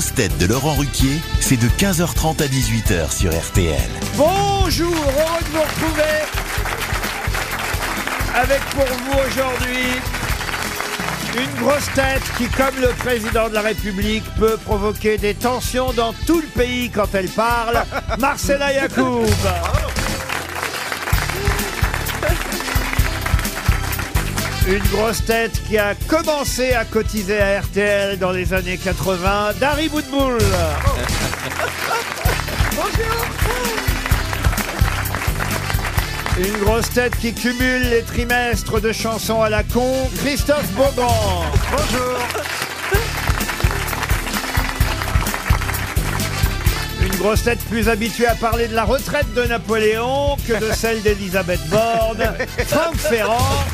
grosses de Laurent Ruquier, c'est de 15h30 à 18h sur RTL. Bonjour, heureux de vous retrouver avec pour vous aujourd'hui une grosse tête qui, comme le président de la République, peut provoquer des tensions dans tout le pays quand elle parle, Marcela Yacoub. Une grosse tête qui a commencé à cotiser à RTL dans les années 80, Dari Boudboul. Une grosse tête qui cumule les trimestres de chansons à la con, Christophe Beaugrand. Bonjour. Une grosse tête plus habituée à parler de la retraite de Napoléon que de celle d'Elisabeth Borne, Franck Ferrand.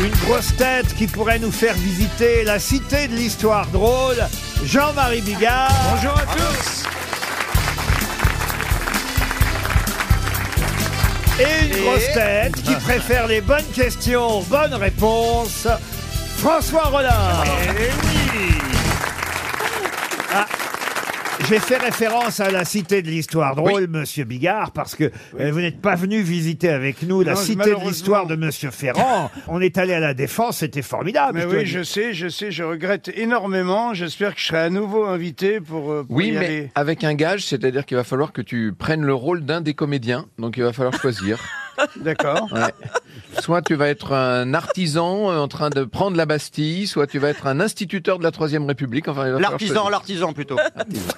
Une grosse tête qui pourrait nous faire visiter la cité de l'histoire drôle, Jean-Marie Bigard. Bonjour à tous. Et une grosse tête qui préfère les bonnes questions aux bonnes réponses, François Rollin. Ah, J'ai fait référence à la cité de l'histoire drôle, Monsieur Bigard, parce que euh, vous n'êtes pas venu visiter avec nous la Non, cité de malheureusement. l'histoire de Monsieur Ferrand. On est allé à la Défense, c'était formidable. Mais je dois oui, dire. je sais, je sais, je regrette énormément. J'espère que je serai à nouveau invité pour, euh, pour Oui, y mais aller. avec un gage, c'est-à-dire qu'il va falloir que tu prennes le rôle d'un des comédiens. Donc il va falloir choisir. D'accord. Ouais. Soit tu vas être un artisan euh, en train de prendre la Bastille, soit tu vas être un instituteur de la Troisième République. Enfin, il va falloir L'artisan, l'artisan plutôt.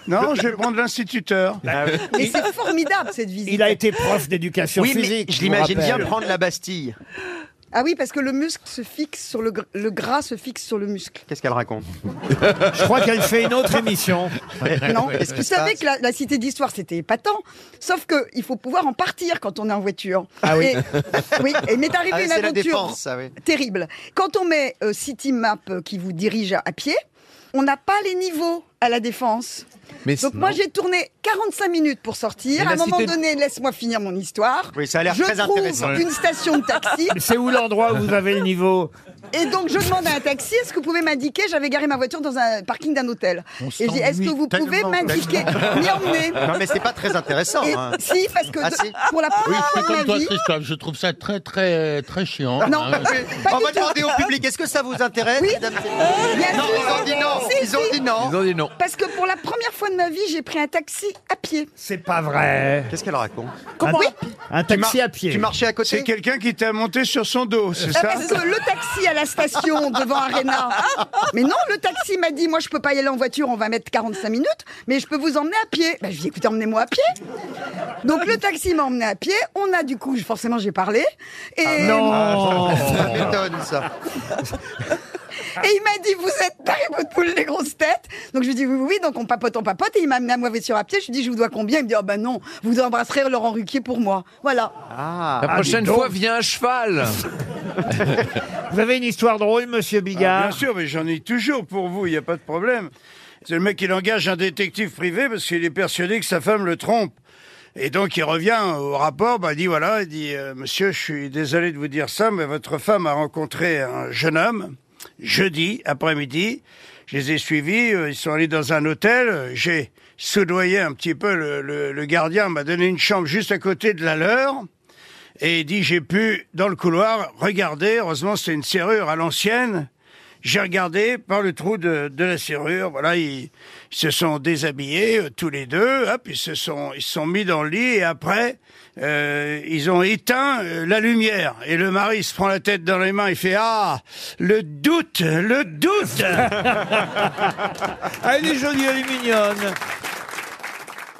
Non, je vais prendre l'instituteur. Mais c'est formidable cette visite. Il a été prof d'éducation Oui, mais physique. je vous l'imagine bien rappelle. prendre la Bastille. Ah oui, parce que le muscle se fixe sur le, gr- le gras se fixe sur le muscle. Qu'est-ce qu'elle raconte Je crois qu'elle fait une autre émission. Non, Qu'est-ce qui vous savez que la, la cité d'histoire c'était épatant, sauf que il faut pouvoir en partir quand on est en voiture. Ah oui. Et, oui, et m'est arrivé Ah, une C'est la aventure défense, ça, oui. terrible. Quand on met euh, City Map euh, qui vous dirige à, à pied, on n'a pas les niveaux à la défense. Mais Donc moi j'ai tourné 45 minutes pour sortir. Mais À un moment cité- donné, laisse-moi finir mon histoire. Oui, ça a l'air Je très trouve intéressant. une station de taxi. C'est où l'endroit où vous avez le niveau? Et donc je demande à un taxi, est-ce que vous pouvez m'indiquer J'avais garé ma voiture dans un parking d'un hôtel. Et je dis, est-ce que vous pouvez m'indiquer, m'y emmener? Non, mais c'est pas très intéressant. Et- hein. Si, parce que Ah, de- si pour la première Je fois suis de ma comme toi, vie, Christophe, je trouve ça très, très, très chiant. non, Hein. pas On du va tout. demander au public, est-ce que ça vous intéresse Oui. mesdames Bien Non, sûr. ils ont dit non. Si, Ils ont si. dit non. Ils ont dit non. Parce que pour la première fois de ma vie, j'ai pris un taxi pied. C'est pas vrai. Qu'est-ce qu'elle raconte un, Oui, un taxi à pied. Tu marchais à côté C'est quelqu'un qui t'a monté sur son dos, c'est Ah, ça parce que le taxi à la station devant Arena. Mais non, le taxi m'a dit, moi je peux pas y aller en voiture, on va mettre 45 minutes, mais je peux vous emmener à pied. Ben, je lui ai dit, écoutez, emmenez-moi à pied. Donc le taxi m'a emmené à pied. On a du coup, forcément, j'ai parlé. Et, Non. Ça m'étonne, ça. et il m'a dit, vous êtes Dari Boudboul, les grosses têtes. Donc je lui ai dit, oui, oui, oui. Donc on papote, on papote. Et il m'a amené à voiture à pied. Je lui ai dit, je vous dois combien? Il me dit, oh ben non, vous embrasserez Laurent Ruquier pour moi. Voilà. Ah. La prochaine dis donc. fois, viens à cheval. Vous avez une histoire drôle, Monsieur Ah, Bigard Bien sûr, mais j'en ai toujours pour vous, il n'y a pas de problème. C'est le mec qui engage un détective privé parce qu'il est persuadé que sa femme le trompe. Et donc il revient au rapport, bah, il dit voilà, il dit euh, Monsieur, je suis désolé de vous dire ça, mais votre femme a rencontré un jeune homme jeudi après-midi. Je les ai suivis, euh, ils sont allés dans un hôtel. J'ai soudoyé un petit peu le, le- le gardien, m'a donné une chambre juste à côté de la leur. Et il dit, j'ai pu, dans le couloir, regarder, heureusement c'est une serrure à l'ancienne, j'ai regardé par le trou de, de la serrure, voilà, ils, ils se sont déshabillés euh, tous les deux, hop, ils se sont, ils se sont mis dans le lit et après, euh, ils ont éteint euh, la lumière. Et le mari se prend la tête dans les mains, il fait, ah, le doute, le doute elle est jolie, elle est mignonne.